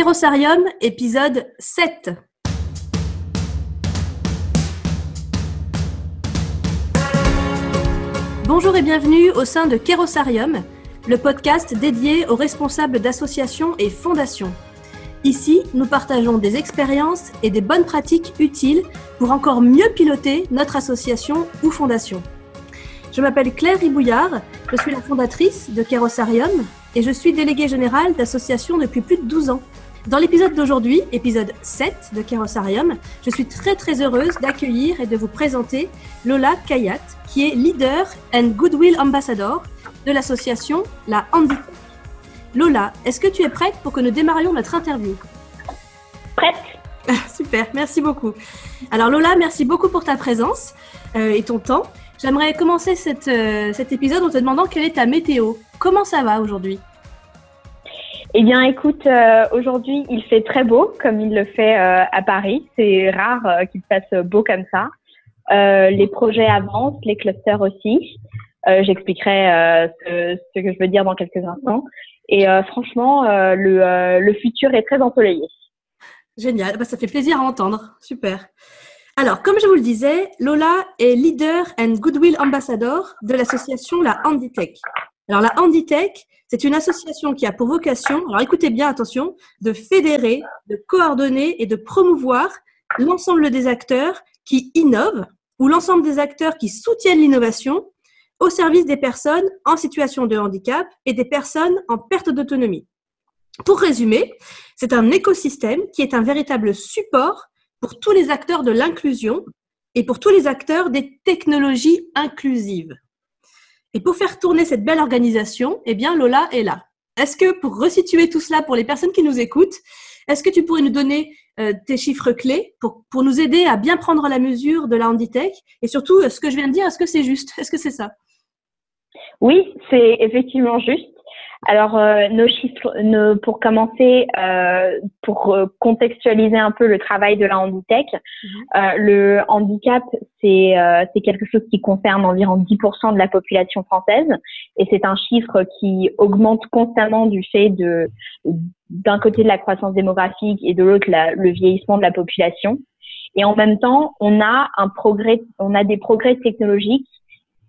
Kérosarium, épisode 7. Bonjour et bienvenue au sein de Kérosarium, le podcast dédié aux responsables d'associations et fondations. Ici, nous partageons des expériences et des bonnes pratiques utiles pour encore mieux piloter notre association ou fondation. Je m'appelle Claire Ribouillard, je suis la fondatrice de Kérosarium et je suis déléguée générale d'association depuis plus de 12 ans. Dans l'épisode d'aujourd'hui, épisode 7 de Kérosarium, je suis très très heureuse d'accueillir et de vous présenter Lola Kayat, qui est leader and goodwill ambassador de l'association La Handicap. Lola, est-ce que tu es prête pour que nous démarrions notre interview? Prête Super, merci beaucoup. Alors Lola, merci beaucoup pour ta présence euh, et ton temps. J'aimerais commencer cette, euh, cet épisode en te demandant quelle est ta météo. Comment ça va aujourd'hui? Eh bien écoute, euh, aujourd'hui il fait très beau comme il le fait à Paris. C'est rare qu'il fasse beau comme ça. les projets avancent, les clusters aussi. J'expliquerai ce, que je veux dire dans quelques instants. Et euh, franchement, euh, le, euh, le, futur est très ensoleillé. Génial, bah, ça fait plaisir à entendre. Super. Alors, comme je vous le disais, Lola est leader and goodwill ambassador de l'association La Handitech. Alors, la Handitech, c'est une association qui a pour vocation, alors écoutez bien, attention, de fédérer, de coordonner et de promouvoir l'ensemble des acteurs qui innovent ou l'ensemble des acteurs qui soutiennent l'innovation au service des personnes en situation de handicap et des personnes en perte d'autonomie. Pour résumer, c'est un écosystème qui est un véritable support pour tous les acteurs de l'inclusion et pour tous les acteurs des technologies inclusives. Et pour faire tourner cette belle organisation, eh bien, Lola est là. Est-ce que pour resituer tout cela pour les personnes qui nous écoutent, est-ce que tu pourrais nous donner euh, tes chiffres clés pour, pour nous aider à bien prendre la mesure de la Handitech? Et surtout, ce que je viens de dire, est-ce que c'est juste? Est-ce que c'est ça? Oui, c'est effectivement juste. Alors, euh, nos chiffres, nos, pour commencer, euh, pour euh, contextualiser un peu le travail de la Handitech, mhm. euh, le handicap, c'est c'est quelque chose qui concerne environ 10% de la population française, et c'est un chiffre qui augmente constamment du fait de d'un côté de la croissance démographique et de l'autre le vieillissement de la population. Et en même temps, on a un progrès, on a des progrès technologiques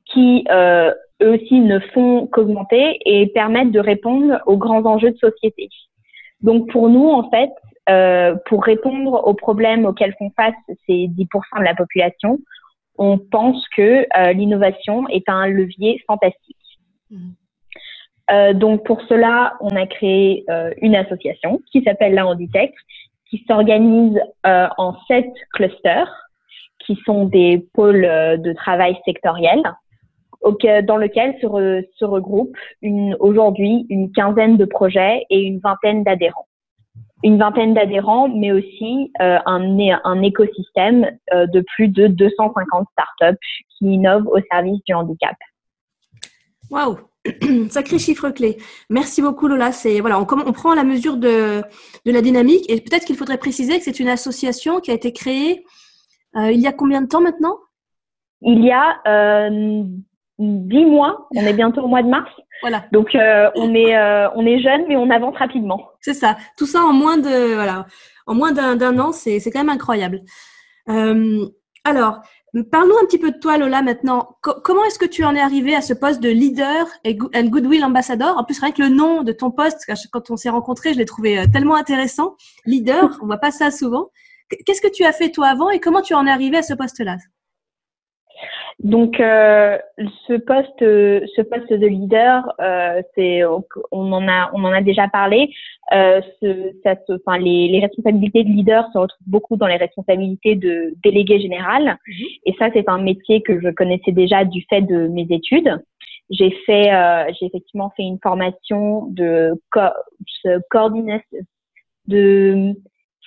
qui euh, eux aussi ne font qu'augmenter et permettent de répondre aux grands enjeux de société. Donc pour nous, en fait, euh, pour répondre aux problèmes auxquels font face ces 10% de la population, on pense que euh, l'innovation est un levier fantastique. Mmh. Euh, donc pour cela, on a créé euh, une association qui s'appelle la Handitech, qui s'organise euh, en sept clusters, qui sont des pôles de travail sectoriels dans lequel se, se regroupent aujourd'hui une quinzaine de projets et une vingtaine d'adhérents. Une vingtaine d'adhérents, mais aussi euh, un, un écosystème euh, de plus de 250 startups qui innovent au service du handicap. Waouh Sacré chiffre clé. Merci beaucoup Lola. C'est voilà, on, on, prend la mesure de, de la dynamique et peut-être qu'il faudrait préciser que c'est une association qui a été créée euh, il y a combien de temps maintenant? Il y a euh, dix mois. On est bientôt au mois de mars. Voilà. Donc euh, on est euh, on est jeune, mais on avance rapidement. C'est ça. Tout ça en moins de voilà, en moins d'un an, c'est c'est quand même incroyable. Euh, alors, parlons un petit peu de toi, Lola, maintenant. comment est-ce que tu en es arrivé à ce poste de leader et and goodwill ambassador? En plus, rien que le nom de ton poste, quand on s'est rencontrés, je l'ai trouvé tellement intéressant. Leader, on voit pas ça souvent. Qu'est-ce que tu as fait toi avant et comment tu en es arrivé à ce poste-là? Donc, euh, ce poste, ce poste de leader, euh, c'est, on en a, on en a déjà parlé. Euh, ce, ça se, enfin, les, les, responsabilités de leader se retrouvent beaucoup dans les responsabilités de délégué général. Mhm. Et ça, c'est un métier que je connaissais déjà du fait de mes études. J'ai fait, euh, j'ai effectivement fait une formation de co coordination, de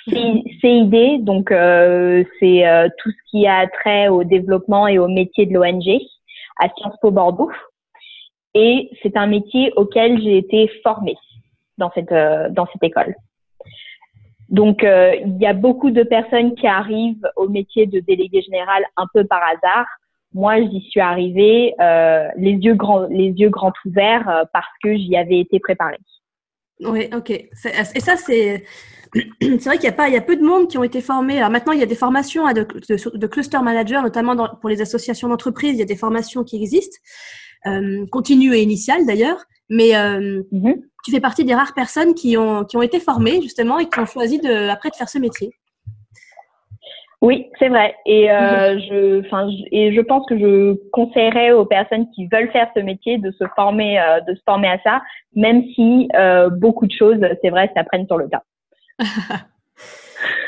CID, donc euh, c'est euh, tout ce qui a trait au développement et au métier de l'ONG à Sciences Po Bordeaux. Et c'est un métier auquel j'ai été formée dans cette euh, dans cette école. Donc il y a beaucoup de personnes qui arrivent au métier de délégué général un peu par hasard. Moi, j'y suis arrivée les yeux grands les yeux grands ouverts parce que j'y avais été préparée. Oui, ok. Et ça c'est c'est vrai qu'il y a pas, il y a peu de monde qui ont été formés. Alors maintenant, il y a des formations de, de, cluster manager, notamment pour les associations d'entreprises. Il y a des formations qui existent, euh, continues et initiales d'ailleurs. Mais euh, mm-hmm. tu fais partie des rares personnes qui ont qui ont été formées justement et qui ont choisi de après de faire ce métier. Oui, c'est vrai. Et euh, je, enfin, et je pense que je conseillerais aux personnes qui veulent faire ce métier de se former, euh, de se former à ça, même si euh, beaucoup de choses, c'est vrai, s'apprennent sur le tas.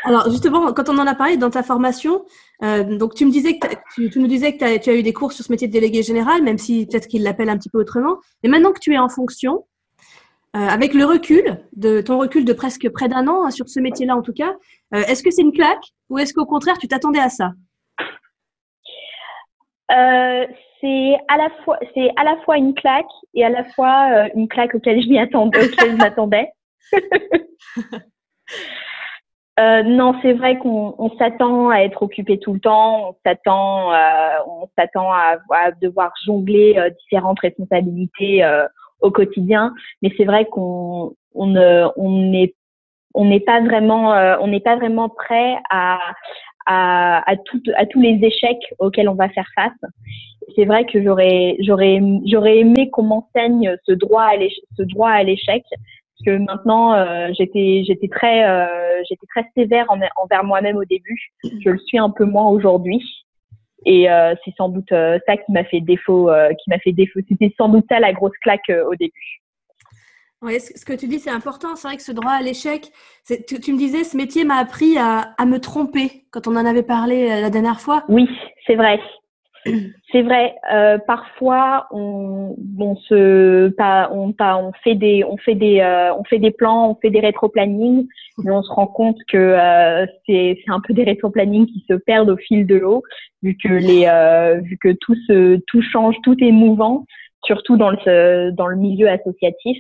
Alors justement, quand on en a parlé dans ta formation, donc tu me disais que tu, tu, nous disais que tu as eu des cours sur ce métier de délégué général, même si peut-être qu'il l'appelle un petit peu autrement. Et maintenant que tu es en fonction, euh, avec le recul, de ton recul de presque près d'un an hein, sur ce métier-là en tout cas, euh, est-ce que c'est une claque ou est-ce qu'au contraire tu t'attendais à ça? Euh, c'est à la fois c'est à la fois une claque et à la fois une claque auquel je m'y attendais auquel je m'attendais. non, c'est vrai qu'on s'attend à être occupé tout le temps, on s'attend on s'attend à, devoir jongler différentes responsabilités au quotidien. Mais c'est vrai qu'on on ne on n'est pas vraiment euh, on n'est pas vraiment prêt à tous les échecs auxquels on va faire face. C'est vrai que j'aurais aimé qu'on m'enseigne ce droit à l'échec que maintenant euh, j'étais j'étais très euh, j'étais très sévère envers moi-même au début. Je le suis un peu moins aujourd'hui. Et euh, c'est sans doute ça qui m'a fait défaut, qui m'a fait défaut. C'était sans doute ça la grosse claque au début. Oui, ce que tu dis, c'est important. C'est vrai que ce droit à l'échec, tu, tu, me disais, ce métier m'a appris à, à, me tromper quand on en avait parlé la dernière fois. Oui, c'est vrai. C'est vrai. Euh, parfois, on, on se, pas, on, on fait des, on fait des, euh, on fait des plans, on fait des rétro-plannings, mais on se rend compte que euh, c'est, un peu des rétro-plannings qui se perdent au fil de l'eau, vu que les, euh, vu que tout se, tout change, tout est mouvant, surtout dans le, dans le milieu associatif.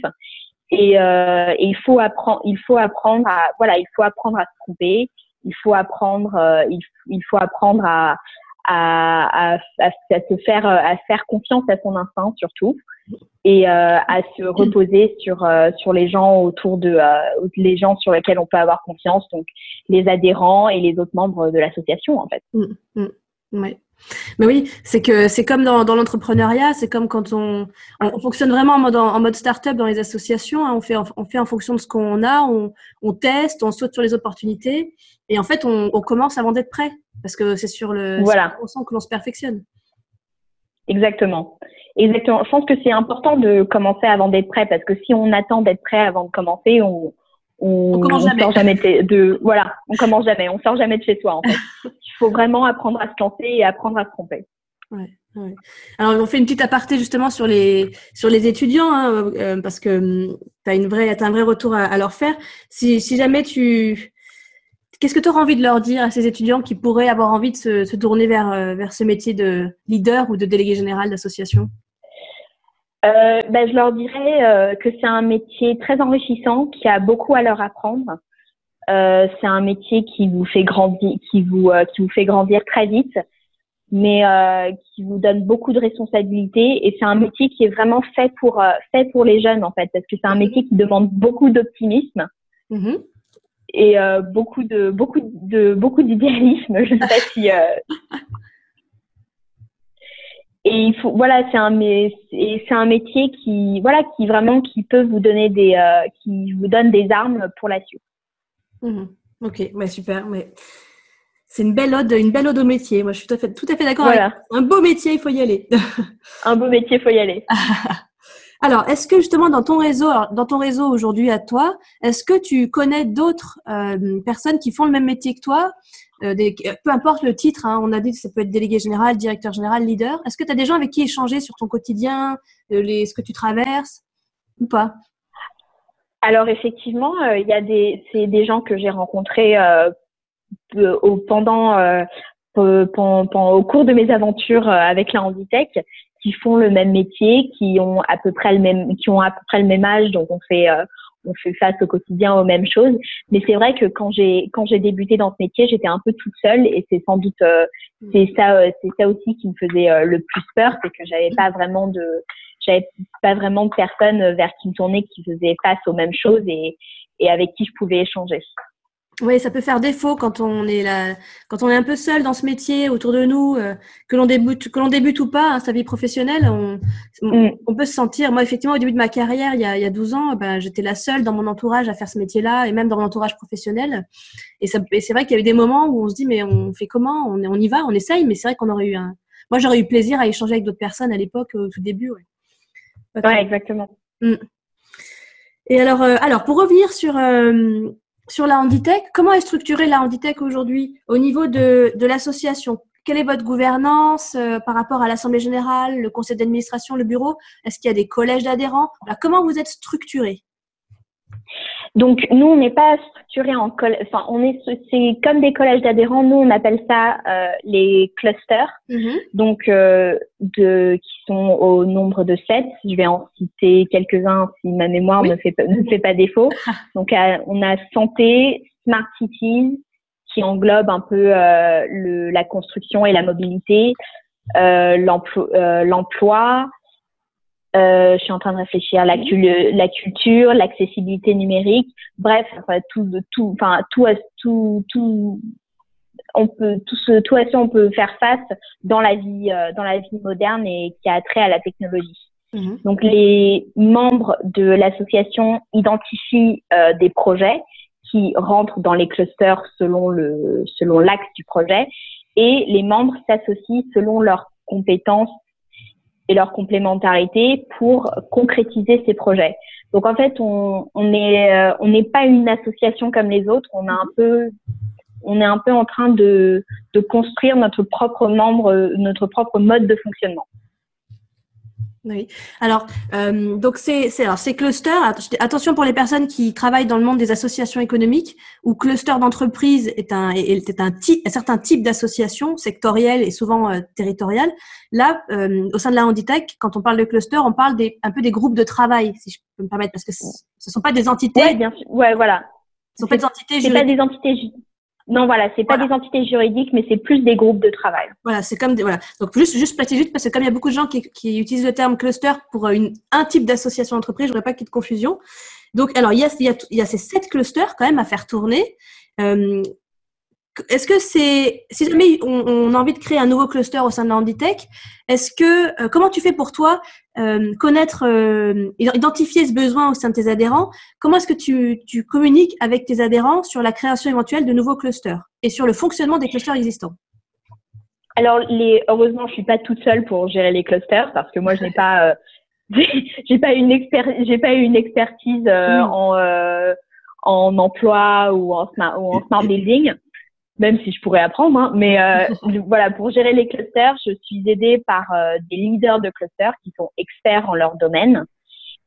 Et, euh, et il faut apprendre, il faut apprendre à, voilà, il faut apprendre à se tromper. Il faut apprendre, il, il faut apprendre à à, à, se faire confiance à son instinct surtout et euh, à se reposer sur euh, sur les gens autour de euh, les gens sur lesquels on peut avoir confiance donc les adhérents et les autres membres de l'association en fait. Mmh, mmh, ouais. Mais oui, c'est que c'est comme dans, l'entrepreneuriat, c'est comme quand on, on, fonctionne vraiment en mode, en start-up dans les associations. Hein, on, fait, on fait en fonction de ce qu'on a, on, teste, on saute sur les opportunités. Et en fait, on, on commence avant d'être prêt parce que c'est sur le voilà. on sent que l'on se perfectionne. Exactement. Exactement. Je pense que c'est important de commencer avant d'être prêt parce que si on attend d'être prêt avant de commencer, on, on, on commence jamais. Sort jamais de, voilà, on commence jamais, on sort jamais de chez soi en fait. Il faut vraiment apprendre à se lancer et apprendre à se tromper. Ouais, ouais. Alors on fait une petite aparté justement sur les sur les étudiants hein, euh, parce que tu as une vraie as un vrai retour à, à, leur faire. Si, si jamais tu qu'est-ce que tu auras envie de leur dire à ces étudiants qui pourraient avoir envie de se, se tourner vers euh, vers ce métier de leader ou de délégué général d'association? Euh, ben, je leur dirais euh, que c'est un métier très enrichissant, qui a beaucoup à leur apprendre. Euh, c'est un métier qui vous fait grandir, qui vous qui vous fait grandir très vite, mais qui vous donne beaucoup de responsabilités. Et c'est un métier qui est vraiment fait pour fait pour les jeunes en fait, parce que c'est un métier qui demande beaucoup d'optimisme. Mm-hmm. Et beaucoup de beaucoup de beaucoup d'idéalisme. Je ne sais pas si et il faut voilà c'est un c'est un métier qui voilà qui vraiment qui peut vous donner des euh, qui vous donne des armes pour la suite. Mmh. Ok, ouais, super. Mais c'est une belle ode, une belle ode au métier. Moi, je suis tout à fait, tout à fait d'accord. Voilà. Un beau métier, il faut y aller. un beau métier, il faut y aller. Alors, est-ce que justement dans ton réseau, dans ton réseau aujourd'hui à toi, est-ce que tu connais d'autres euh, personnes qui font le même métier que toi? Euh, peu importe le titre, hein, on a dit que ça peut être délégué général, directeur général, leader. Est-ce que tu as des gens avec qui échanger sur ton quotidien, euh, ce que tu traverses ou pas? Alors effectivement, il y a des, des gens que j'ai rencontrés pendant, au cours de mes aventures avec la Handitech qui font le même métier, qui ont à peu près le même, qui ont à peu près le même âge, donc on fait on fait face au quotidien aux mêmes choses. Mais c'est vrai que quand j'ai quand j'ai débuté dans ce métier, j'étais un peu toute seule et c'est sans doute euh, mm. c'est ça euh, c'est ça aussi qui me faisait euh, le plus peur, c'est que j'avais pas vraiment de j'avais pas vraiment de personnes vers qui me tourner qui faisaient face aux mêmes choses et et avec qui je pouvais échanger. Oui, ça peut faire défaut quand on est là, quand on est un peu seul dans ce métier autour de nous, euh, que l'on débute, que l'on débute ou pas hein, sa vie professionnelle, on, mm. on, peut se sentir. Moi, effectivement, au début de ma carrière, il y a, il y a 12 ans, ben, j'étais la seule dans mon entourage à faire ce métier-là et même dans mon entourage professionnel. Et, ça, c'est vrai qu'il y a eu des moments où on se dit, mais on fait comment? On, on y va, on essaye, mais c'est vrai qu'on aurait eu un. Moi, j'aurais eu plaisir à échanger avec d'autres personnes à l'époque, au tout début. Ouais, ouais exactement. Mm. Et alors, euh, alors pour revenir sur euh, sur la Handitech, comment est structurée la Handitech aujourd'hui au niveau de, de l'association? Quelle est votre gouvernance euh, par rapport à l'Assemblée générale, le conseil d'administration, le bureau? Est-ce qu'il y a des collèges d'adhérents? Comment vous êtes structuré donc nous, on n'est pas structuré en collège, enfin on est c'est comme des collèges d'adhérents. Nous, on appelle ça euh, les clusters. Mm-hmm. Donc euh, de qui sont au nombre de sept. Je vais en citer quelques-uns si ma mémoire ne fait pas ne fait pas défaut. Donc on a santé, smart cities qui englobe un peu euh, le, la construction et la mobilité, euh, l'emploi, l'emploi euh, je suis en train de réfléchir la, la culture, l'accessibilité numérique, bref, enfin, tout, tout, enfin tout, tout, tout, on peut tout ce, tout à ce on peut faire face dans la vie, euh, dans la vie moderne et qui a trait à la technologie. Mhm. Donc les membres de l'association identifient euh, des projets qui rentrent dans les clusters selon le selon l'axe du projet et les membres s'associent selon leurs compétences et leur complémentarité pour concrétiser ces projets. Donc en fait, on on est euh, on n'est pas une association comme les autres. On a un peu on est un peu en train de de construire notre propre membre, notre propre mode de fonctionnement. Oui. Alors, euh, donc c'est alors ces clusters. Attention pour les personnes qui travaillent dans le monde des associations économiques, où cluster d'entreprise est un est, un, type, un certain type d'association sectorielle et souvent euh, territoriale. Là, euh, au sein de la Handitech, quand on parle de cluster, on parle des un peu des groupes de travail, si je peux me permettre, parce que ce sont pas des entités. Ouais, bien sûr. Ouais, voilà. Ce sont pas des entités. C'est pas des entités non, voilà, c'est pas des entités juridiques, mais c'est plus des groupes de travail. Voilà, c'est comme des, voilà. Donc juste juste juste parce que comme il y a beaucoup de gens qui, qui utilisent le terme cluster pour une, un type d'association d'entreprise, je voudrais pas qu'il y ait de confusion. Donc alors il y a il y a, il y a ces sept clusters quand même à faire tourner. Euh, est-ce que c'est, si jamais on, a envie de créer un nouveau cluster au sein de Handitech, est-ce que, euh, comment tu fais pour toi euh, connaître, euh, identifier ce besoin au sein de tes adhérents. Comment est-ce que tu, tu communiques avec tes adhérents sur la création éventuelle de nouveaux clusters et sur le fonctionnement des clusters existants? Alors, les, heureusement, je suis pas toute seule pour gérer les clusters parce que moi, je n'ai pas, j'ai pas une j'ai pas une expertise mmh. en en emploi ou en smart, ou en smart building même si je pourrais apprendre. Hein, mais euh, voilà, pour gérer les clusters, je suis aidée par euh, des leaders de clusters qui sont experts en leur domaine.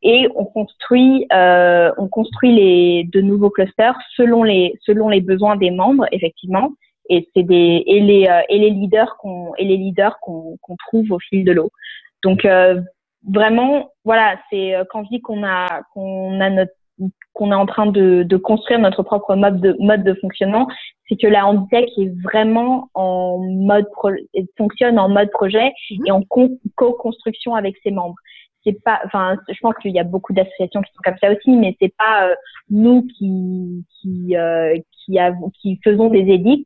Et on construit, euh, on construit les de nouveaux clusters selon les selon les besoins des membres, effectivement. Et c'est des et les euh, et les leaders qu'on et les leaders qu'on qu'on trouve au fil de l'eau. Donc vraiment, voilà, c'est quand je dis qu'on a qu'on a notre qu'on est en train de, de, construire notre propre mode de, mode de fonctionnement, c'est que la Handitech est vraiment en mode fonctionne en mode projet mhm. et en co-construction avec ses membres. C'est pas, enfin, je pense qu'il y a beaucoup d'associations qui sont comme ça aussi, mais c'est pas euh, nous qui qui euh, qui, qui faisons des édits,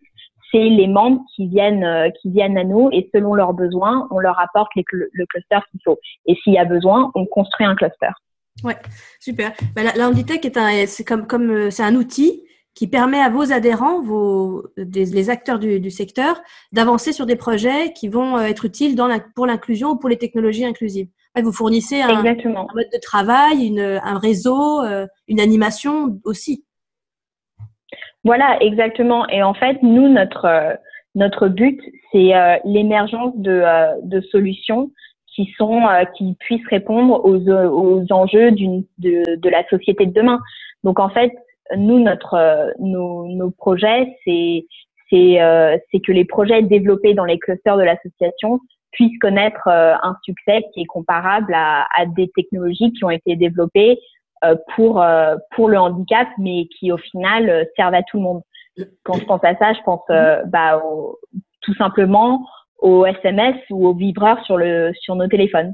c'est les membres qui viennent euh, qui viennent à nous et selon leurs besoins, on leur apporte les, le cluster qu'il faut. Et s'il y a besoin, on construit un cluster. Ouais, super. Bah, la, la Handitech est un, c'est comme, comme, euh, c'est un outil qui permet à vos adhérents, vos, des, les acteurs du, du secteur, d'avancer sur des projets qui vont euh, être utiles dans la, pour l'inclusion ou pour les technologies inclusives. Vous fournissez un, un mode de travail, une, un réseau, euh, une animation aussi. Voilà, exactement. Et en fait, nous, notre notre but, c'est l'émergence de, de solutions qui sont euh, qui puissent répondre aux, aux enjeux d'une de, de la société de demain. Donc en fait, nous notre euh, nos, nos projets c'est c'est euh, c'est que les projets développés dans les clusters de l'association puissent connaître un succès qui est comparable à, à des technologies qui ont été développées pour pour le handicap mais qui au final servent à tout le monde. Quand je pense à ça, je pense bah tout simplement aux SMS ou aux vibreurs sur le sur nos téléphones.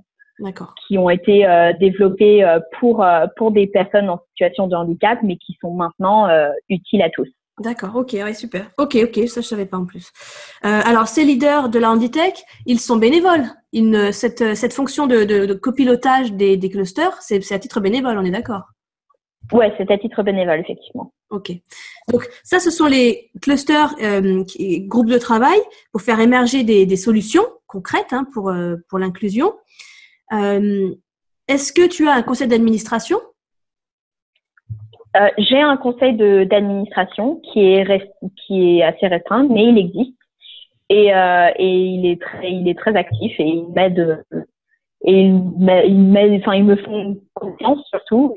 Qui ont été euh, développés euh, pour euh, pour des personnes en situation de handicap, mais qui sont maintenant utiles à tous. D'accord, ok, ouais, super. Ok, ok, ça je savais pas en plus. Euh, alors, ces leaders de la Handitech, ils sont bénévoles. Ils cette, cette fonction de, de, copilotage des, des clusters, c'est à titre bénévole, on est d'accord? Ouais, c'est à titre bénévole, effectivement. Ok. Donc, ça, ce sont les clusters, euh, groupes de travail pour faire émerger des, des solutions concrètes hein, pour, euh, pour l'inclusion. Euh, Est-ce que tu as un conseil d'administration? Euh, j'ai un conseil d'administration qui est qui est assez restreint, mais il existe et, et il est très il est très actif et il m'aide et il enfin ils me font confiance surtout.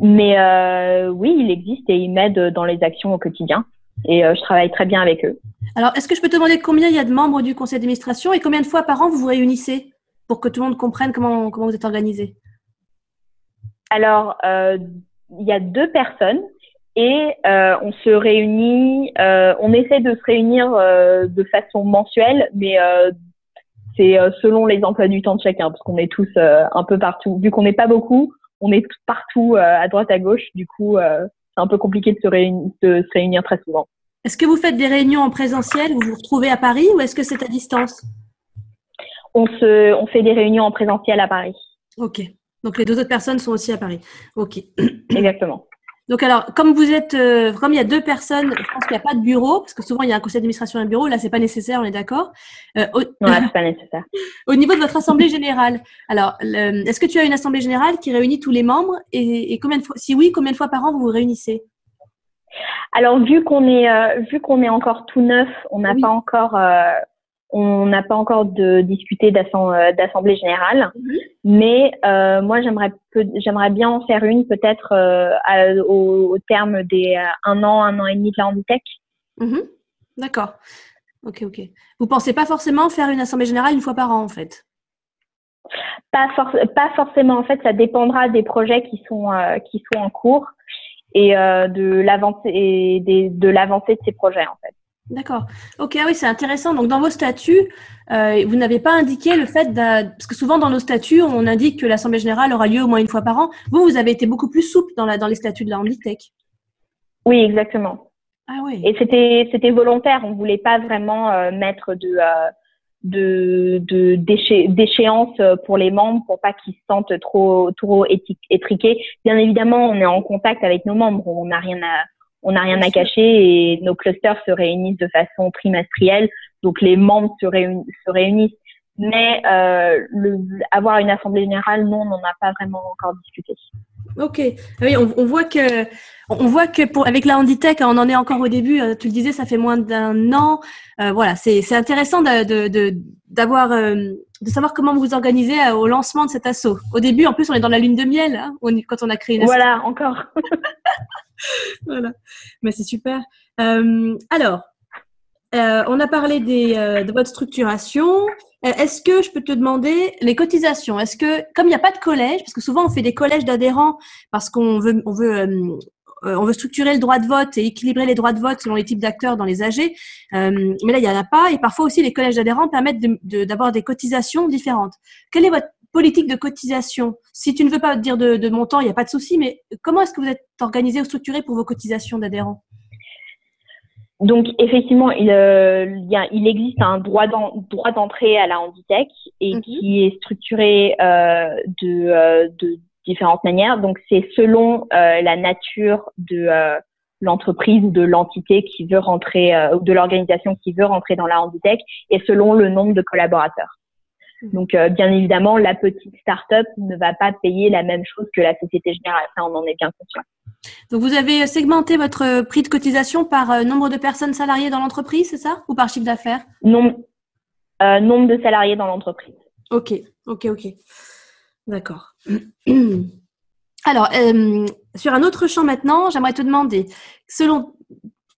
Mais euh, oui, il existe et il m'aide dans les actions au quotidien et je travaille très bien avec eux. Alors, est-ce que je peux te demander combien il y a de membres du conseil d'administration et combien de fois par an vous vous réunissez pour que tout le monde comprenne comment comment vous êtes organisé? Alors, euh, il y a deux personnes et euh, on se réunit, euh, on essaie de se réunir de façon mensuelle, mais c'est selon les emplois du temps de chacun, parce qu'on est tous un peu partout. Vu qu'on n'est pas beaucoup, on est partout à droite à gauche. Du coup, c'est un peu compliqué de se, réunir, de se réunir très souvent. Est-ce que vous faites des réunions en présentiel Vous vous retrouvez à Paris ou est-ce que c'est à distance? On, se, on fait des réunions en présentiel à Paris. Ok. Donc les deux autres personnes sont aussi à Paris. Ok. Exactement. Donc alors, comme vous êtes, euh, comme il y a deux personnes, je pense qu'il n'y a pas de bureau, parce que souvent il y a un conseil d'administration et un bureau. Là, c'est pas nécessaire, on est d'accord. Euh, au... Non, c'est pas nécessaire. au niveau de votre assemblée générale, alors, est-ce que tu as une assemblée générale qui réunit tous les membres et, combien de fois, si oui, combien de fois par an vous vous réunissez? Alors, vu qu'on est, euh, vu qu'on est encore tout neuf, on n'a pas encore on n'a pas encore de discuté euh, d'assemblée générale, mhm. mais euh, moi j'aimerais j'aimerais bien en faire une peut-être euh, au, terme des un an, un an et demi de la Handitech. Mhm. D'accord. Ok, ok. Vous pensez pas forcément faire une assemblée générale une fois par an en fait? Pas, pas forcément. En fait, ça dépendra des projets qui sont qui sont en cours et de l'avancée de l'avancée de ces projets en fait. D'accord. Ok, ah oui, c'est intéressant. Donc, dans vos statuts, euh, vous n'avez pas indiqué le fait de... Parce que souvent, dans nos statuts, on indique que l'Assemblée générale aura lieu au moins une fois par an. Vous, vous avez été beaucoup plus souple dans, la, dans les statuts de la Handitech. Oui, exactement. Ah oui. Et c'était, c'était volontaire. On ne voulait pas vraiment euh, mettre de, euh, de, de d'échéance pour les membres pour pas qu'ils se sentent trop, trop étriqués. Bien évidemment, on est en contact avec nos membres. On n'a rien à on n'a rien à cacher et nos clusters se réunissent de façon trimestrielle, donc les membres se, réunissent. Mais euh, le, avoir une assemblée générale, non, on n'en a pas vraiment encore discuté. Ok. Ah oui, on, voit que on voit que pour avec la Handitech, on en est encore au début. Euh, tu le disais, ça fait moins d'un an. Euh, voilà, c'est intéressant de d'avoir de, de, savoir comment vous vous organisez au lancement de cet assaut. Au début, en plus, on est dans la lune de miel hein, quand on a créé une. Voilà, encore. voilà. Mais c'est super. Euh, alors, euh, on a parlé des, euh, de votre structuration. Est-ce que je peux te demander les cotisations? Est-ce que, comme il n'y a pas de collège, parce que souvent on fait des collèges d'adhérents parce qu'on veut, on veut, structurer le droit de vote et équilibrer les droits de vote selon les types d'acteurs dans les AG, mais là il n'y en a pas. Et parfois aussi les collèges d'adhérents permettent d'avoir des cotisations différentes. Quelle est votre politique de cotisation? Si tu ne veux pas dire de, montant, il n'y a pas de souci, mais comment est-ce que vous êtes organisé ou structuré pour vos cotisations d'adhérents? Donc effectivement, il, euh, il, existe un droit d'entrée à la Handitech et mhm. qui est structuré euh, de, euh, de, différentes manières. Donc c'est selon la nature de l'entreprise ou de l'entité qui veut rentrer ou de l'organisation qui veut rentrer dans la Handitech et selon le nombre de collaborateurs. Donc, euh, bien évidemment, la petite start-up ne va pas payer la même chose que la Société Générale. Ça, on en est bien conscient. Donc, vous avez segmenté votre prix de cotisation par euh, nombre de personnes salariées dans l'entreprise, c'est ça? Ou par chiffre d'affaires? Nombre, euh, nombre de salariés dans l'entreprise. Ok, ok, ok. D'accord. Alors, sur un autre champ maintenant, j'aimerais te demander, selon,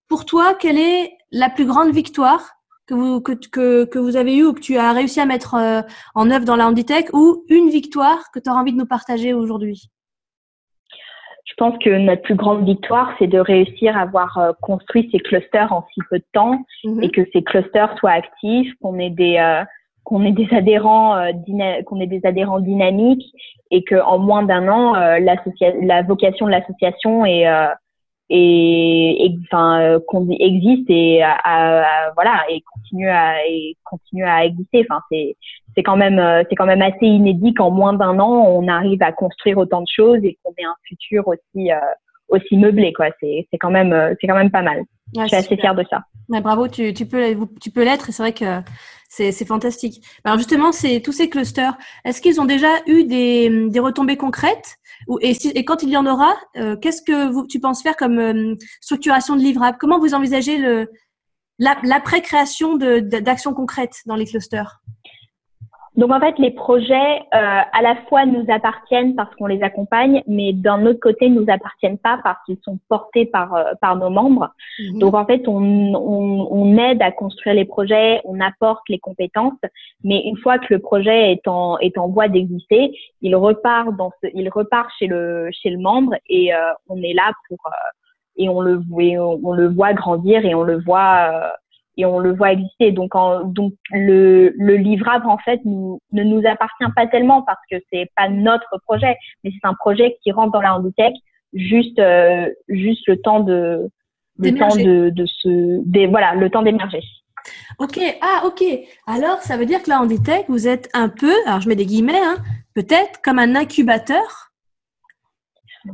pour toi, quelle est la plus grande victoire que vous, que, que, vous avez eu ou que tu as réussi à mettre euh, en œuvre dans la Handitech ou une victoire que tu as envie de nous partager aujourd'hui? Je pense que notre plus grande victoire, c'est de réussir à avoir euh, construit ces clusters en si peu de temps mhm. et que ces clusters soient actifs, qu'on ait des euh, qu'on ait des adhérents qu'on ait des adhérents dynamiques et que en moins d'un an la, la vocation de l'association est et, enfin qu'on existe et voilà et continue à et continue à exister enfin c'est c'est quand même c'est quand même assez inédit qu'en moins d'un an on arrive à construire autant de choses et qu'on ait un futur aussi aussi meublé quoi c'est c'est quand même c'est quand même pas mal je suis assez fière de ça bravo tu, tu peux tu peux l'être et c'est vrai que c'est fantastique. Alors justement, c'est tous ces clusters. Est-ce qu'ils ont déjà eu des, des retombées concrètes et, quand il y en aura, euh, qu'est-ce que tu penses faire comme euh, structuration de livrables? Comment vous envisagez l'après-création d'actions concrètes dans les clusters? Donc en fait, les projets euh, à la fois nous appartiennent parce qu'on les accompagne, mais d'un autre côté, nous appartiennent pas parce qu'ils sont portés par euh, par nos membres. Mhm. Donc en fait, on, on, on, aide à construire les projets, on apporte les compétences, mais une fois que le projet est en est en voie d'exister, il repart dans ce, il repart chez le chez le membre et euh, on est là pour et on le on, on, le voit grandir et on le voit et on le voit exister. Donc, en, donc le, le livrable en fait nous, ne nous appartient pas tellement parce que c'est pas notre projet, mais c'est un projet qui rentre dans la Handitech juste euh, juste le temps de le temps de, de se des, voilà le temps d'émerger. Ok, ah ok. Alors ça veut dire que la Handitech, vous êtes un peu, alors je mets des guillemets, hein, peut-être comme un incubateur.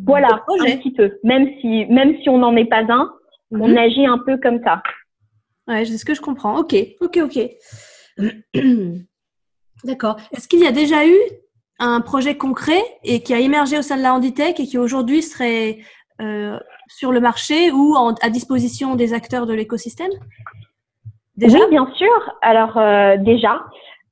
Voilà, un petit peu. Même si même si on n'en est pas un, on mhm. agit un peu comme ça. Ouais, c'est ce que je comprends. Ok, ok, ok. D'accord. Est-ce qu'il y a déjà eu un projet concret et qui a émergé au sein de la Handitech et qui aujourd'hui serait euh, sur le marché ou à disposition des acteurs de l'écosystème? Déjà? Bien sûr. Alors euh, déjà,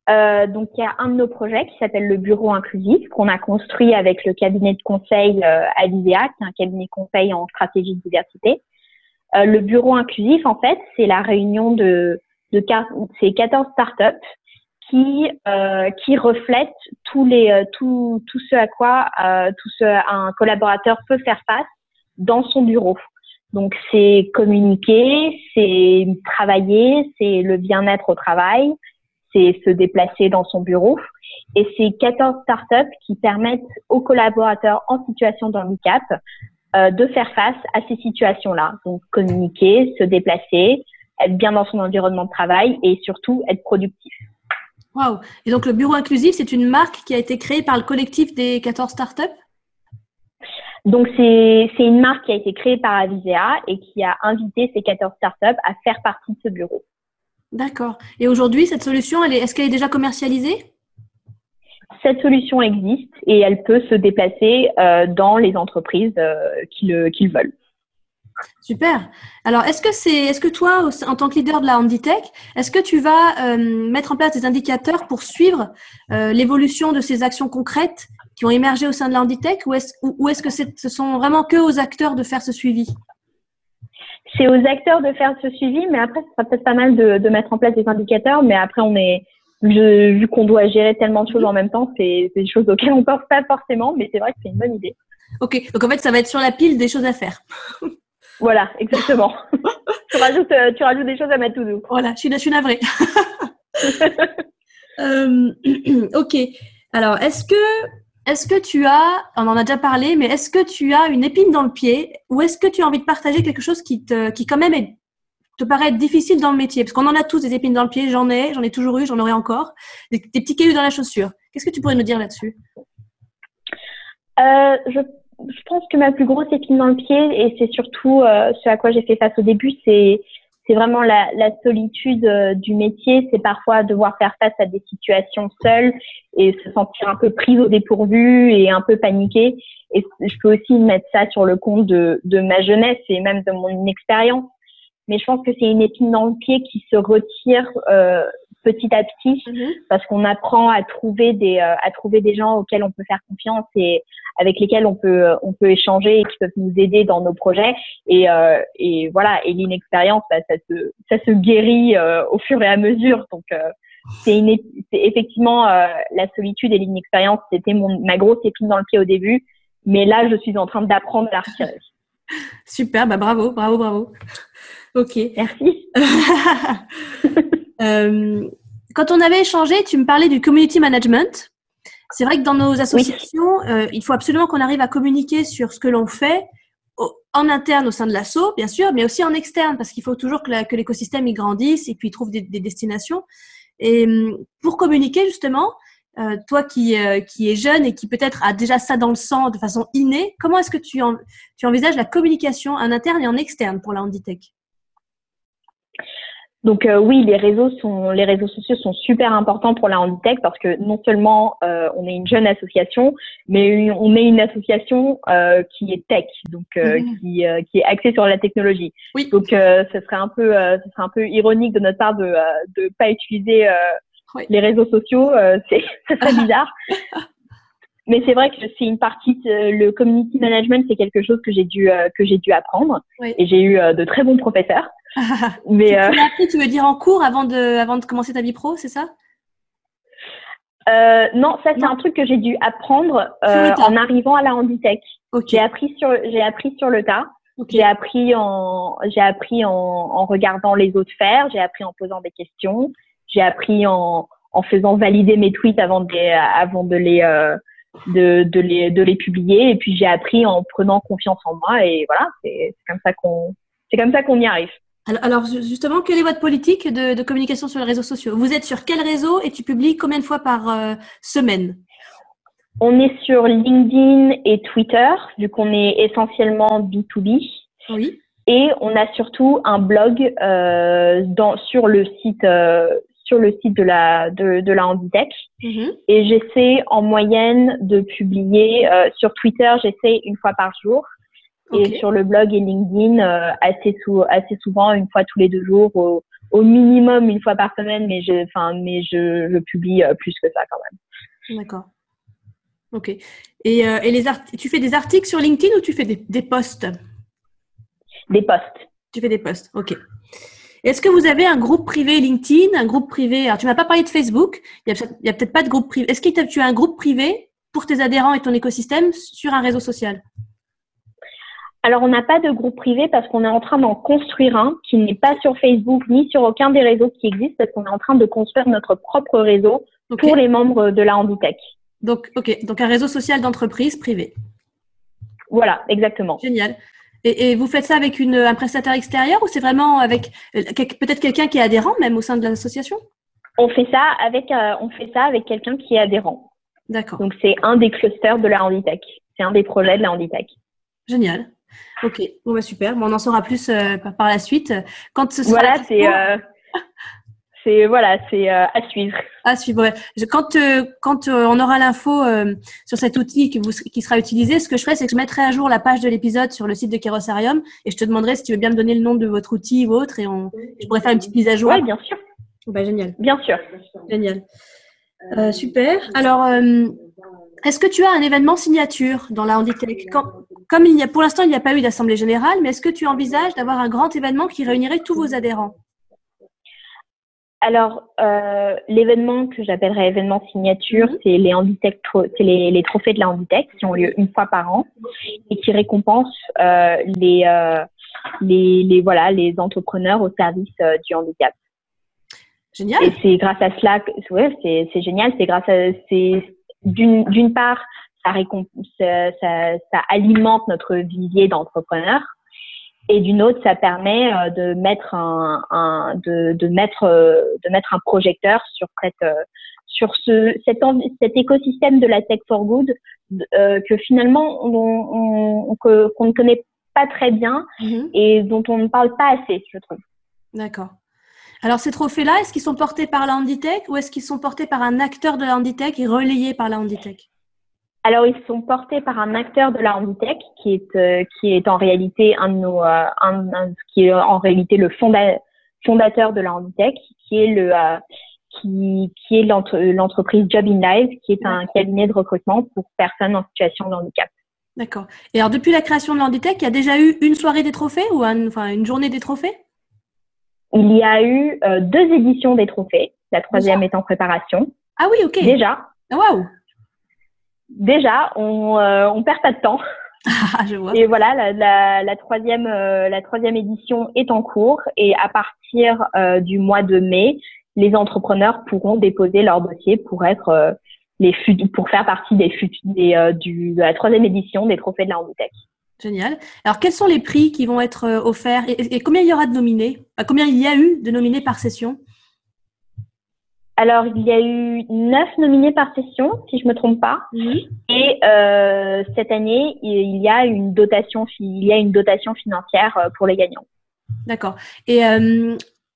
euh, donc il y a un de nos projets qui s'appelle le Bureau inclusif qu'on a construit avec le cabinet de conseil euh, Alizea, qui est un cabinet de conseil en stratégie de diversité. Euh, le bureau inclusif, en fait, c'est la réunion de, de ces 14 startups qui euh, qui reflètent tous les euh, tout tout ce à quoi euh, tout ce un collaborateur peut faire face dans son bureau. Donc c'est communiquer, c'est travailler, c'est le bien-être au travail, c'est se déplacer dans son bureau. Et c'est 14 startups qui permettent aux collaborateurs en situation de handicap euh, de faire face à ces situations-là. Donc communiquer, se déplacer, être bien dans son environnement de travail et surtout être productif. Waouh Et donc le bureau inclusif, c'est une marque qui a été créée par le collectif des 14 startups? Donc c'est une marque qui a été créée par Avisea et qui a invité ces 14 startups à faire partie de ce bureau. D'accord. Et aujourd'hui, cette solution, est-ce qu'elle est déjà commercialisée? Cette solution existe et elle peut se déplacer euh, dans les entreprises euh, qui, le, veulent. Super. Alors, est-ce que c'est, est-ce que toi, en tant que leader de la Handitech, est-ce que tu vas euh, mettre en place des indicateurs pour suivre l'évolution de ces actions concrètes qui ont émergé au sein de la Handitech, ou est-ce, ou, est-ce que ce sont vraiment que aux acteurs de faire ce suivi? C'est aux acteurs de faire ce suivi, mais après, ce sera peut-être pas mal de, de mettre en place des indicateurs, mais après, on est, vu qu'on doit gérer tellement de choses en même temps, c'est des choses auxquelles on pense pas forcément, mais c'est vrai que c'est une bonne idée. Ok, donc en fait, ça va être sur la pile des choses à faire. voilà, exactement. tu, rajoutes, euh, tu rajoutes des choses à mettre tout doux. Voilà, je suis, je suis navrée. Euh, ok, alors est-ce que, est-ce que tu as, on en a déjà parlé, mais est-ce que tu as une épine dans le pied ou est-ce que tu as envie de partager quelque chose qui, te, qui quand même est te paraît difficile dans le métier? Parce qu'on en a tous des épines dans le pied, j'en ai, j'en ai toujours eu, j'en aurai encore. Des, petits cailloux dans la chaussure. Qu'est-ce que tu pourrais nous dire là-dessus? Euh, je, pense que ma plus grosse épine dans le pied, et c'est surtout euh, ce à quoi j'ai fait face au début, c'est vraiment la, la solitude euh, du métier. C'est parfois devoir faire face à des situations seules et se sentir un peu prise au dépourvu et un peu paniquée. Et je peux aussi mettre ça sur le compte de, de ma jeunesse et même de mon expérience mais je pense que c'est une épine dans le pied qui se retire euh, petit à petit mhm. parce qu'on apprend à trouver des euh, à trouver des gens auxquels on peut faire confiance et avec lesquels on peut on peut échanger et qui peuvent nous aider dans nos projets. Et euh, et voilà et l'inexpérience bah, ça se ça se guérit euh, au fur et à mesure. Donc euh, c'est une effectivement la solitude et l'inexpérience c'était mon ma grosse épine dans le pied au début. Mais là je suis en train d'apprendre à la retirer. Super bah bravo bravo bravo Ok. Merci. Euh, quand on avait échangé, tu me parlais du community management. C'est vrai que dans nos associations, euh, il faut absolument qu'on arrive à communiquer sur ce que l'on fait en interne au sein de l'assaut, bien sûr, mais aussi en externe, parce qu'il faut toujours que l'écosystème y grandisse et puis trouve des, destinations. Et hum, pour communiquer justement, euh, toi qui, euh, qui es jeune et qui peut-être a déjà ça dans le sang de façon innée, comment est-ce que tu, tu envisages la communication en interne et en externe pour la Handitech? Donc euh, oui, les réseaux sont, les réseaux sociaux sont super importants pour la Handitech parce que non seulement euh, on est une jeune association, mais on est une association euh, qui est tech, donc mmh. qui, qui est axée sur la technologie. Oui. Donc ce serait un peu, ce serait un peu ironique de notre part de de pas utiliser les réseaux sociaux, c'est ça serait bizarre. mais c'est vrai que c'est une partie le community management c'est quelque chose que j'ai dû que j'ai dû apprendre et j'ai eu de très bons professeurs mais tu, euh... appris, tu veux dire en cours avant de, avant de commencer ta vie pro, c'est ça? Euh, non, ça c'est un truc que j'ai dû apprendre euh, en arrivant à la Handitech. J'ai appris sur, j'ai appris sur le tas. J'ai appris en, j'ai appris en, en, regardant les autres faire. J'ai appris en posant des questions. J'ai appris en, en faisant valider mes tweets avant de les, avant de les, euh, de, de les, de les publier. Et puis j'ai appris en prenant confiance en moi. Et voilà, c'est comme ça qu'on, c'est comme ça qu'on y arrive. Alors, justement, quelle est votre politique de, communication sur les réseaux sociaux? Vous êtes sur quel réseau et tu publies combien de fois par euh, semaine? On est sur LinkedIn et Twitter, vu qu'on est essentiellement B2B. Oui. Et on a surtout un blog euh, dans, sur le site euh, sur le site de la de, de la Handitech. Mm-hmm. Et j'essaie en moyenne de publier sur Twitter, j'essaie une fois par jour et sur le blog et LinkedIn euh, assez, assez souvent, une fois tous les deux jours, au, minimum une fois par semaine, mais je, enfin, mais je, je publie euh, plus que ça quand même. D'accord. Ok. Et, euh, et les tu fais des articles sur LinkedIn ou tu fais des, des posts? Des posts. Tu fais des posts, ok. Est-ce que vous avez un groupe privé LinkedIn, un groupe privé Alors, tu m'as pas parlé de Facebook. Il y a peut-être pas de groupe privé. Est-ce que tu as un groupe privé pour tes adhérents et ton écosystème sur un réseau social? Alors, on n'a pas de groupe privé parce qu'on est en train d'en construire un qui n'est pas sur Facebook ni sur aucun des réseaux qui existent parce qu'on est en train de construire notre propre réseau pour les membres de la Handitech. Donc, ok, donc un réseau social d'entreprise privé. Voilà, exactement. Génial. Et, vous faites ça avec une, un prestataire extérieur ou c'est vraiment avec euh, peut-être quelqu'un qui est adhérent même au sein de l'association? On fait ça avec, euh, on fait ça avec quelqu'un qui est adhérent. D'accord. Donc c'est un des clusters de la Handitech. C'est un des projets de la Handitech. Génial. Ok, bon, bah, super. on en saura plus euh, par la suite. Quand ce sera voilà, c'est euh, c'est voilà, c'est euh, à suivre. À suivre. Quand quand on aura l'info sur cet outil qui, vous, qui sera utilisé, ce que je ferai, c'est que je mettrai à jour la page de l'épisode sur le site de Kerosarium et je te demanderai si tu veux bien me donner le nom de votre outil ou autre et on, je pourrais faire une petite mise à jour. Oui, bien sûr. Bah, génial. Bien sûr. Génial. super. Alors, est-ce que tu as un événement signature dans la Handitech Comme il y a, pour l'instant, il n'y a pas eu d'assemblée générale, mais est-ce que tu envisages d'avoir un grand événement qui réunirait tous vos adhérents? Alors, euh, l'événement que j'appellerais événement signature, mhm. c'est les Handitech, c'est les, trophées de la Handitech qui ont lieu une fois par an et qui récompensent euh, les, euh, les, les, voilà, les entrepreneurs au service du handicap. Génial. Et c'est grâce à cela, que, ouais, c'est génial. C'est grâce à, c'est d'une part, ça, ça, ça, ça, alimente notre vivier d'entrepreneurs. Et d'une autre, ça permet euh, de mettre un, un de, de, mettre euh, de mettre un projecteur sur cette euh, sur ce cet, cet écosystème de la tech for good que finalement on, on, qu'on ne connaît pas très bien mm-hmm. et dont on ne parle pas assez, je trouve. D'accord. Alors, ces trophées-là, est-ce qu'ils sont portés par la Handitech ou est-ce qu'ils sont portés par un acteur de la Handitech et relayés par la Handitech alors, ils sont portés par un acteur de la Handitech qui est euh, qui est en réalité un de nos euh, un, qui est en réalité le fondateur de la Handitech, qui est le euh, qui qui est l'entreprise Job in Life, qui est un cabinet de recrutement pour personnes en situation de handicap. D'accord. Et alors, depuis la création de l'Handitech, il y a déjà eu une soirée des trophées ou enfin une journée des trophées? Il y a eu euh, deux éditions des trophées, la troisième est en préparation. Ah oui, ok. Déjà. Ah, waouh. Déjà, on euh, on perd pas de temps. Ah, je vois. Et voilà, la, la, la troisième euh, la troisième édition est en cours et à partir euh, du mois de mai, les entrepreneurs pourront déposer leur dossier pour être les pour faire partie des, des du, de la troisième édition des trophées de la Handitech. Génial. Alors, quels sont les prix qui vont être euh, offerts et, combien il y aura de nominés? Combien il y a eu de nominés par session? Alors, il y a eu neuf nominés par session, si je me trompe pas. Et euh, cette année, il y a une dotation, il y a une dotation financière euh, pour les gagnants. D'accord. Et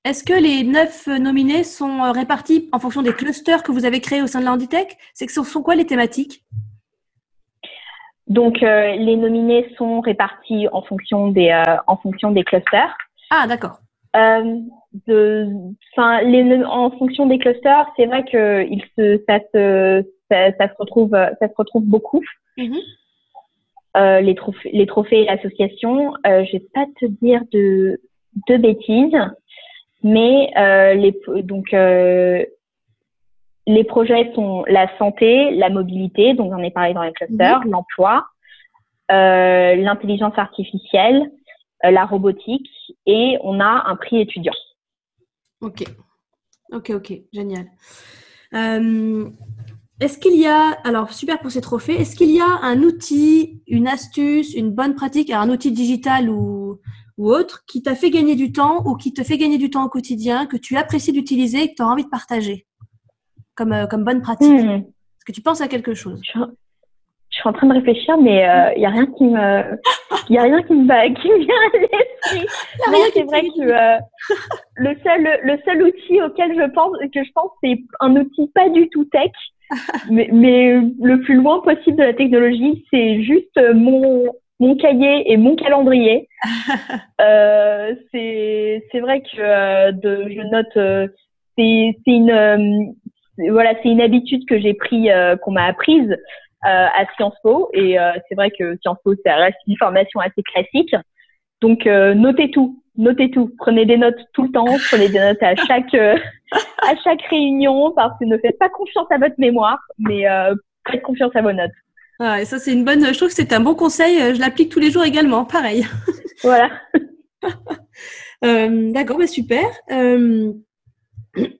est-ce que les neuf nominés sont répartis en fonction des clusters que vous avez créés au sein de l'Handitech C'est que ce sont quoi les thématiques? Donc, euh, les nominés sont répartis en fonction des, euh, en fonction des clusters. Ah, d'accord. Euh, de, les, en fonction des clusters, c'est vrai que il se, ça, se, ça, ça, se retrouve, ça se retrouve beaucoup. Mm-hmm. euh, les, trophées, les trophées et l'association, euh, je vais pas te dire de, de bêtises, mais euh, les, donc euh, les projets sont la santé, la mobilité, donc j'en ai parlé dans les clusters, mhm. l'emploi, euh, l'intelligence artificielle, euh, la robotique et on a un prix étudiant. Ok, ok, ok, génial. Euh, est-ce qu'il y a, alors super pour ces trophées, est-ce qu'il y a un outil, une astuce, une bonne pratique, un outil digital ou, ou autre qui t'a fait gagner du temps ou qui te fait gagner du temps au quotidien, que tu apprécies d'utiliser et que tu as envie de partager? Comme, euh, comme bonne pratique hmm. Est-ce que tu penses à quelque chose? Je, suis en train de réfléchir, mais il euh, n'y a rien qui me, il a rien qui me, qui me vient à l'esprit. c'est vrai que euh, le seul, le seul outil auquel je pense, que je pense, c'est un outil pas du tout tech, mais, mais le plus loin possible de la technologie, c'est juste mon, mon cahier et mon calendrier. euh, c'est vrai que de, je note c'est une voilà, c'est une habitude que j'ai pris, euh, qu'on m'a apprise euh, à Sciences Po. Et euh, c'est vrai que Sciences Po, ça reste une formation assez classique. Donc, notez tout, notez tout. Prenez des notes tout le temps, prenez des notes à chaque à chaque réunion, parce que ne faites pas confiance à votre mémoire, mais faites confiance à vos notes. Ah, et ça, c'est une bonne. Je trouve que c'est un bon conseil. Je l'applique tous les jours également. Pareil. Voilà. D'accord, bah super.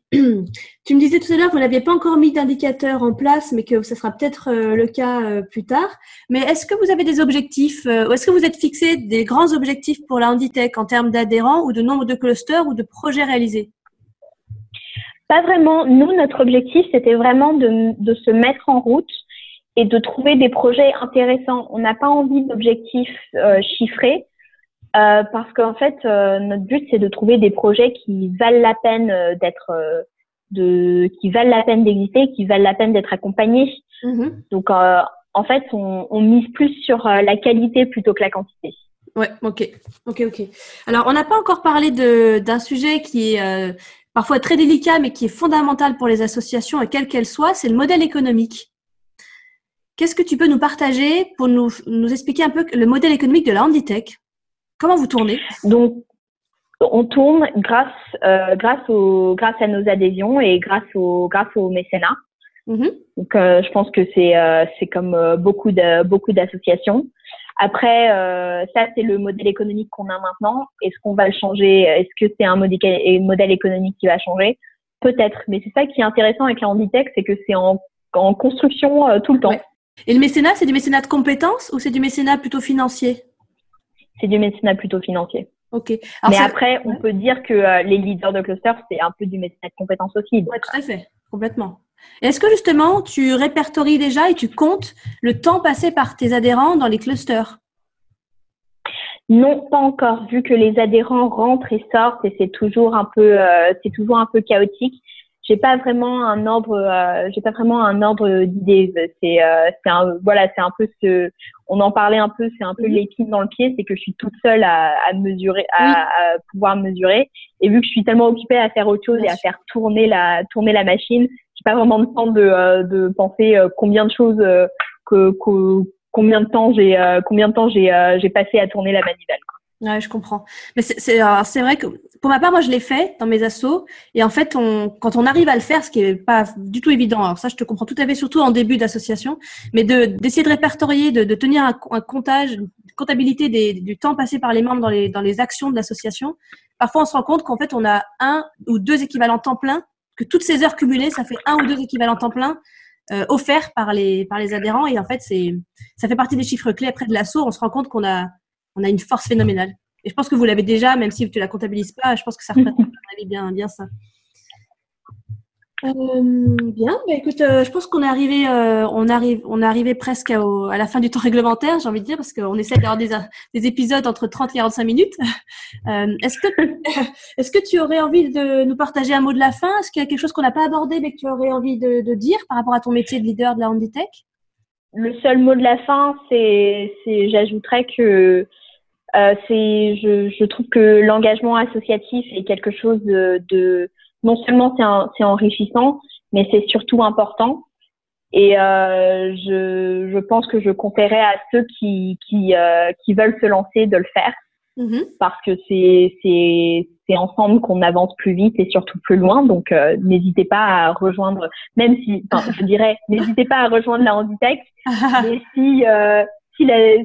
tu me disais tout à l'heure que vous n'aviez pas encore mis d'indicateur en place, mais que ce sera peut-être euh, le cas euh, plus tard. Mais est-ce que vous avez des objectifs euh, ou est-ce que vous êtes fixé des grands objectifs pour la Handitech en termes d'adhérents ou de nombre de clusters ou de projets réalisés? Pas vraiment. Nous, notre objectif, c'était vraiment de, de, se mettre en route et de trouver des projets intéressants. On n'a pas envie d'objectifs chiffrés. Euh, parce qu'en fait, euh, notre but c'est de trouver des projets qui valent la peine euh, d'être, de, qui valent la peine d'exister, qui valent la peine d'être accompagnés. Mm-hmm. Donc, en fait, on, on, mise plus sur la qualité plutôt que la quantité. Ouais, ok, ok, ok. Alors, on n'a pas encore parlé de, d'un sujet qui est parfois très délicat, mais qui est fondamental pour les associations, et quelle qu'elle soit, c'est le modèle économique. Qu'est-ce que tu peux nous partager pour nous, nous expliquer un peu le modèle économique de la Handitech Comment vous tournez? Donc, on tourne grâce, euh, grâce, au, grâce à nos adhésions et grâce au, grâce au mécénat. Mm-hmm. Donc, euh, je pense que c'est, euh, comme beaucoup de, beaucoup d'associations. Après, ça c'est le modèle économique qu'on a maintenant. Est-ce qu'on va le changer? Est-ce que c'est un modèle économique qui va changer? Peut-être. Mais c'est ça qui est intéressant avec la Handitech, c'est que c'est en, en construction tout le temps. Et le mécénat, c'est du mécénat de compétences ou c'est du mécénat plutôt financier? C'est du mécénat plutôt financier. Ok. Mais après, on peut dire que euh, les leaders de cluster, c'est un peu du mécénat de compétences aussi. Oui, tout à fait, complètement. Est-ce que justement, tu répertories déjà et tu comptes le temps passé par tes adhérents dans les clusters? Non, pas encore, vu que les adhérents rentrent et sortent et c'est toujours un peu, euh, c'est toujours un peu chaotique j'ai pas vraiment un ordre euh, j'ai pas vraiment un ordre d'idées c'est euh, c'est un voilà c'est un peu ce on en parlait un peu c'est un peu mhm. l'épine dans le pied c'est que je suis toute seule à, à mesurer à, pouvoir mesurer et vu que je suis tellement occupée à faire autre chose et à faire tourner la tourner la machine j'ai pas vraiment le temps de euh, de penser euh, combien de choses que, que combien de temps j'ai combien de temps j'ai j'ai passé à tourner la manivelle. Ouais, je comprends. Mais c'est vrai que pour ma part, moi, je l'ai fait dans mes assos. Et en fait, on, quand on arrive à le faire, ce qui est pas du tout évident, alors ça, je te comprends tout à fait, surtout en début d'association, mais de d'essayer de répertorier, de, de tenir un, un, comptage, comptabilité des, du temps passé par les membres dans les, dans les actions de l'association. Parfois, on se rend compte qu'en fait, on a un ou deux équivalents temps plein, que toutes ces heures cumulées, ça fait un ou deux équivalents temps plein euh, offerts par les, par les adhérents. Et en fait, c'est, ça fait partie des chiffres clés après de l'assaut. On se rend compte qu'on a on a une force phénoménale. Et je pense que vous l'avez déjà, même si tu la comptabilises pas, je pense que ça représente bien, bien ça. Euh, bien, bah, écoute, euh, je pense qu'on est arrivé, euh, on arrive, on est arrivé presque à, à, la fin du temps réglementaire, j'ai envie de dire, parce qu'on essaie d'avoir des, des, épisodes entre 30 et 45 minutes. est-ce que, est-ce que tu aurais envie de nous partager un mot de la fin? Est-ce qu'il y a quelque chose qu'on n'a pas abordé mais que tu aurais envie de, de, dire par rapport à ton métier de leader de la Handitech Le seul mot de la fin, c'est, c'est j'ajouterais que c'est, je, je trouve que l'engagement associatif est quelque chose de, de non seulement c'est enrichissant, mais c'est surtout important. Et euh, je, je, pense que je conseillerais à ceux qui, qui, euh, qui veulent se lancer de le faire. Mm-hmm. Parce que c'est, c'est, c'est ensemble qu'on avance plus vite et surtout plus loin. Donc, euh, n'hésitez pas à rejoindre, même si, enfin, je dirais, n'hésitez pas à rejoindre la Handitech. mais si, euh, si, la,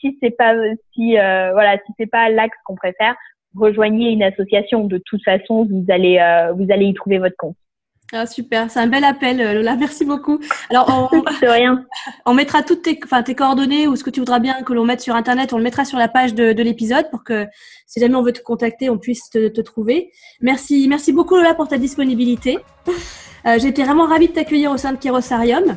si c'est pas, si, euh, voilà, si c'est pas l'axe qu'on préfère, rejoignez une association. De toute façon, vous allez, euh, vous allez y trouver votre compte. Ah, super, c'est un bel appel, euh, Lola. Merci beaucoup. Alors, on, rien. on mettra toutes tes, enfin, tes coordonnées ou ce que tu voudras bien que l'on mette sur Internet. On le mettra sur la page de, de l'épisode pour que, si jamais on veut te contacter, on puisse te, te trouver. Merci, merci beaucoup, Lola, pour ta disponibilité. Euh, J'ai été vraiment ravie de t'accueillir au sein de Kérosarium.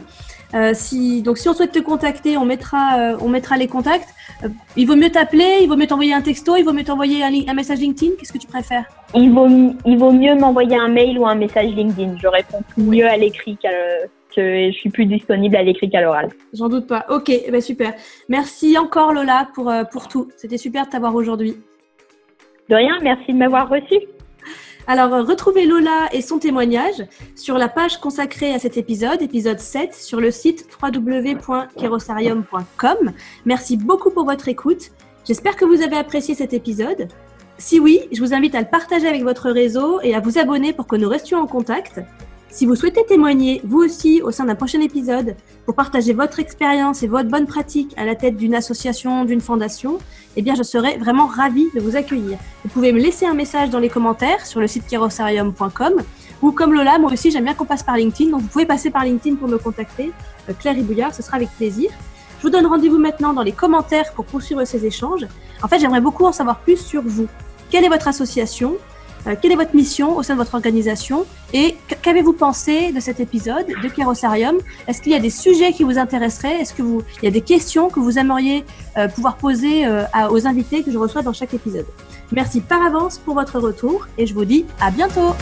Euh, si, donc, si on souhaite te contacter, on mettra, euh, on mettra les contacts. Euh, il vaut mieux t'appeler, il vaut mieux t'envoyer un texto, il vaut mieux t'envoyer un, message LinkedIn. Qu'est-ce que tu préfères? Il vaut, il vaut mieux m'envoyer un mail ou un message LinkedIn. Je réponds mieux à l'écrit que je suis plus disponible à l'écrit qu'à l'oral. J'en doute pas. Ok, eh ben super. Merci encore Lola pour, pour tout. C'était super de t'avoir aujourd'hui. De rien, merci de m'avoir reçu. Alors, euh, retrouvez Lola et son témoignage sur la page consacrée à cet épisode, épisode 7, sur le site www.kerosarium.com. Merci beaucoup pour votre écoute. J'espère que vous avez apprécié cet épisode. Si oui, je vous invite à le partager avec votre réseau et à vous abonner pour que nous restions en contact. Si vous souhaitez témoigner, vous aussi, au sein d'un prochain épisode, pour partager votre expérience et votre bonne pratique à la tête d'une association, d'une fondation, eh bien, je serai vraiment ravie de vous accueillir. Vous pouvez me laisser un message dans les commentaires sur le site kerosarium.com ou comme Lola, moi aussi, j'aime bien qu'on passe par LinkedIn, donc vous pouvez passer par LinkedIn pour me contacter. Euh, Claire Ibouillard, ce sera avec plaisir. Je vous donne rendez-vous maintenant dans les commentaires pour poursuivre ces échanges. En fait, j'aimerais beaucoup en savoir plus sur vous. Quelle est votre association? Quelle est votre mission au sein de votre organisation et qu'avez-vous pensé de cet épisode de Kérosarium? Est-ce qu'il y a des sujets qui vous intéresseraient? Est-ce que vous, y a des questions que vous aimeriez euh, pouvoir poser euh, aux invités que je reçois dans chaque épisode? Merci par avance pour votre retour et je vous dis à bientôt